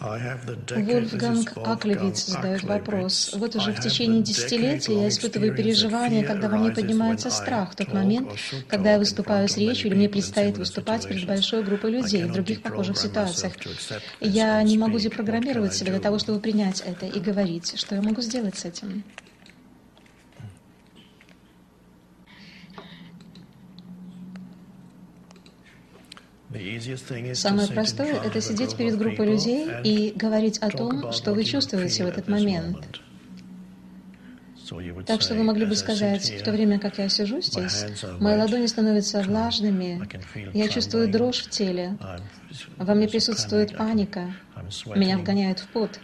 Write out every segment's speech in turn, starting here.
Вольфганг Аклевиц задает вопрос. Вот уже в течение десятилетий я испытываю переживания, когда во мне поднимается страх, в тот момент, когда я выступаю с речью или мне предстоит выступать перед большой группой людей в других похожих ситуациях. Я не могу депрограммировать себя для того, чтобы принять это и говорить, что я могу сделать с этим. Самое простое — это сидеть перед группой людей и говорить о том, что вы чувствуете в этот момент. Так что вы могли бы сказать, в то время как я сижу здесь, мои ладони становятся влажными, я чувствую дрожь в теле, во мне присутствует паника, меня вгоняют в пот,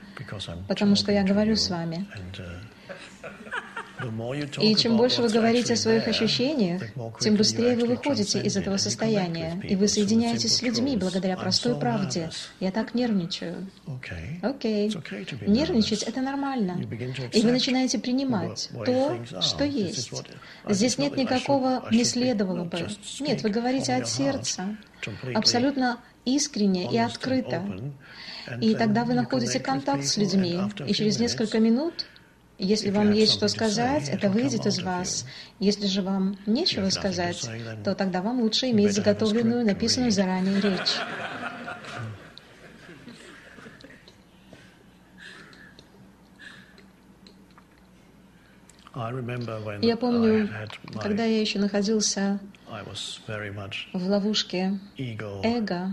потому что я говорю с вами. И чем больше вы говорите о своих ощущениях, тем быстрее вы выходите из этого состояния, и вы соединяетесь с людьми благодаря простой правде. Я так нервничаю. Окей. Okay. Нервничать — это нормально. И вы начинаете принимать то, что есть. Здесь нет никакого «не следовало бы». Нет, вы говорите от сердца, абсолютно искренне и открыто. И тогда вы находите контакт с людьми, и через несколько минут если вам есть что сказать, это выйдет из вас. Если же вам нечего сказать, то тогда вам лучше иметь заготовленную, написанную заранее речь. Я помню, когда я еще находился в ловушке эго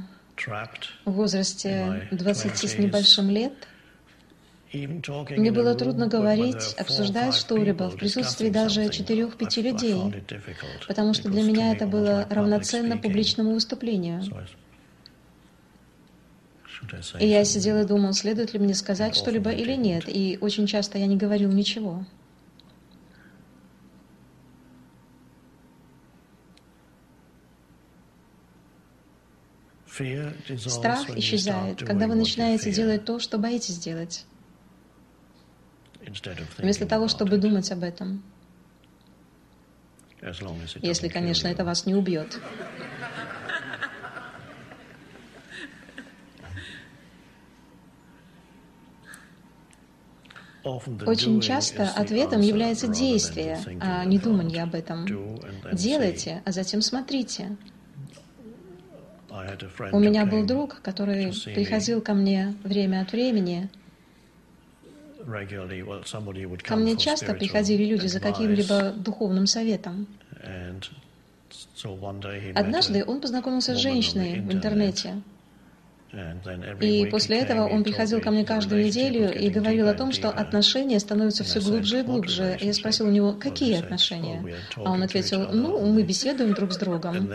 в возрасте 20 с небольшим лет, мне было трудно говорить, обсуждать что-либо в присутствии даже четырех-пяти людей, потому что для меня это было равноценно публичному выступлению. И я сидел и думал, следует ли мне сказать что-либо или нет, и очень часто я не говорил ничего. Страх исчезает, когда вы начинаете делать то, что боитесь делать вместо того, чтобы думать об этом. Если, конечно, это вас не убьет. Очень часто ответом является действие, а не думание об этом. Делайте, а затем смотрите. У меня был друг, который приходил ко мне время от времени Ко мне часто приходили люди за каким-либо духовным советом. Однажды он познакомился с женщиной в интернете. И после этого он приходил ко мне каждую неделю и говорил о том, что отношения становятся все глубже и глубже. Я спросил у него, какие отношения? А он ответил, ну, мы беседуем друг с другом.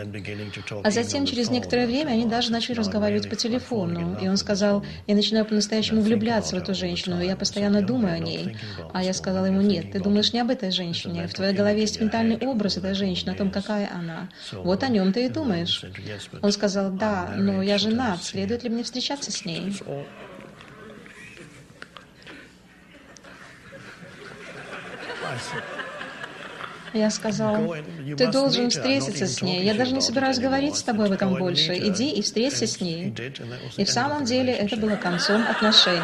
А затем, через некоторое время, они даже начали разговаривать по телефону. И он сказал, я начинаю по-настоящему влюбляться в эту женщину, я постоянно думаю о ней. А я сказала ему, нет, ты думаешь не об этой женщине. В твоей голове есть ментальный образ этой женщины, о том, какая она. Вот о нем ты и думаешь. Он сказал, да, но я женат, следует ли ли мне встречаться с ней? Я сказал, ты должен встретиться с ней. Я даже не собираюсь говорить с тобой об этом больше. Иди и встреться с ней. И в самом деле это было концом отношений.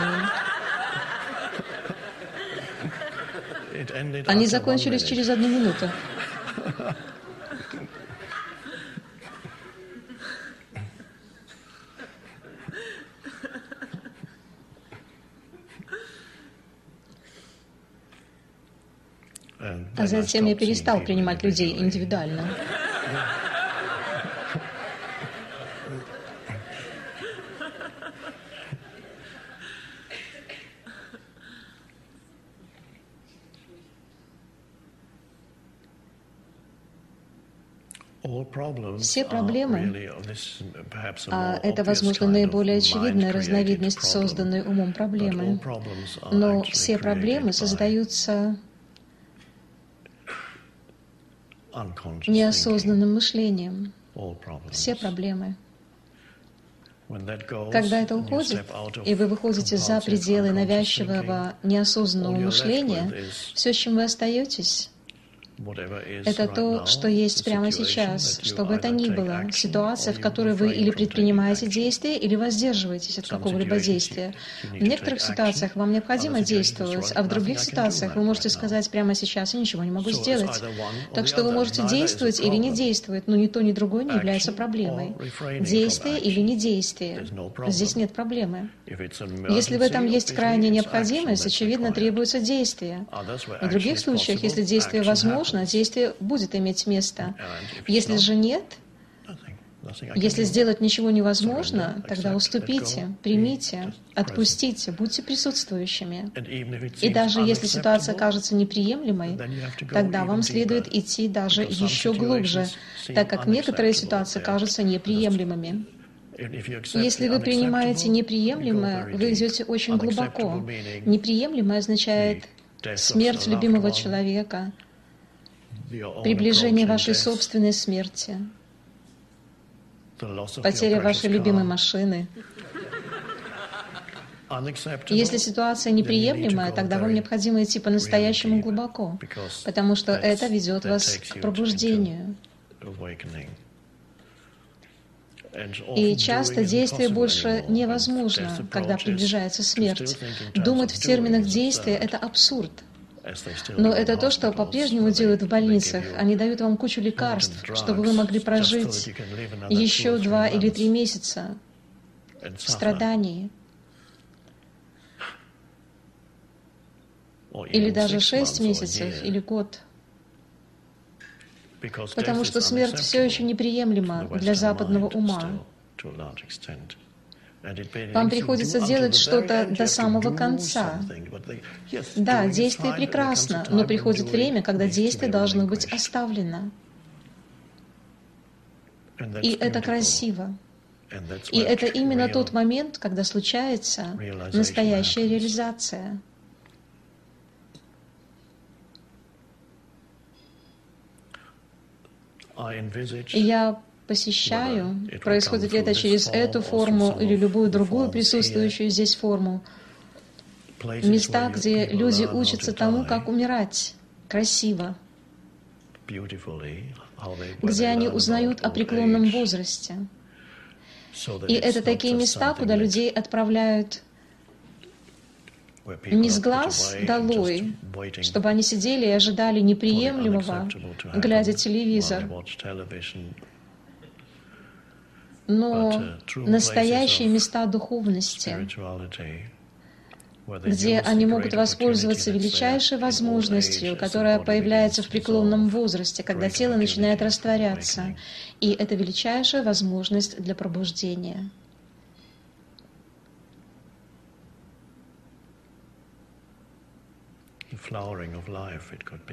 Они закончились через одну минуту. А затем я перестал принимать людей индивидуально. Все проблемы, а это, возможно, наиболее очевидная разновидность созданной умом проблемы, но все проблемы создаются неосознанным мышлением. Все проблемы. Когда это уходит, и вы выходите за пределы навязчивого неосознанного мышления, все, с чем вы остаетесь, Это то, что есть прямо сейчас, что бы это ни было, ситуация, в которой вы или предпринимаете действие, или воздерживаетесь от какого-либо действия. В некоторых ситуациях вам необходимо действовать, а в других ситуациях вы можете сказать прямо сейчас, я ничего не могу сделать. Так что вы можете действовать или не действовать, но ни то, ни другое не является проблемой. Действие или не действие. Здесь нет проблемы. Если в этом есть крайняя необходимость, очевидно, требуется действие. В других случаях, если действие возможно, действие будет иметь место. Если же нет, если сделать ничего невозможно, тогда уступите, примите, отпустите, будьте присутствующими. И даже если ситуация кажется неприемлемой, тогда вам следует идти даже еще глубже, так как некоторые ситуации кажутся неприемлемыми. Если вы принимаете неприемлемое, вы идете очень глубоко. Неприемлемое означает смерть любимого человека, приближение вашей собственной смерти, потеря вашей любимой машины. Если ситуация неприемлемая, тогда вам необходимо идти по-настоящему глубоко, потому что это ведет вас к пробуждению. И часто действие больше невозможно, когда приближается смерть. Думать в терминах действия — это абсурд. Но это то, что по-прежнему делают в больницах. Они дают вам кучу лекарств, чтобы вы могли прожить еще два или три месяца в страдании. Или даже шесть месяцев, или год. Потому что смерть все еще неприемлема для западного ума. Вам приходится делать что-то до самого конца. Да, действие прекрасно, но приходит время, когда действие должно быть оставлено. И это красиво. И это именно тот момент, когда случается настоящая реализация. Я посещаю, происходит ли это через эту форму или любую другую присутствующую здесь форму, места, где люди учатся тому, как умирать. Красиво, где они узнают о преклонном возрасте. И это такие места, куда людей отправляют не с глаз долой, чтобы они сидели и ожидали неприемлемого, глядя телевизор, но uh, настоящие места духовности, где они могут воспользоваться величайшей возможностью, которая появляется в преклонном возрасте, когда тело начинает растворяться. И это величайшая возможность для пробуждения.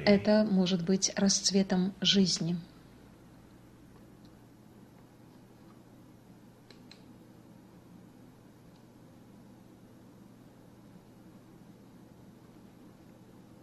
Это может быть расцветом жизни.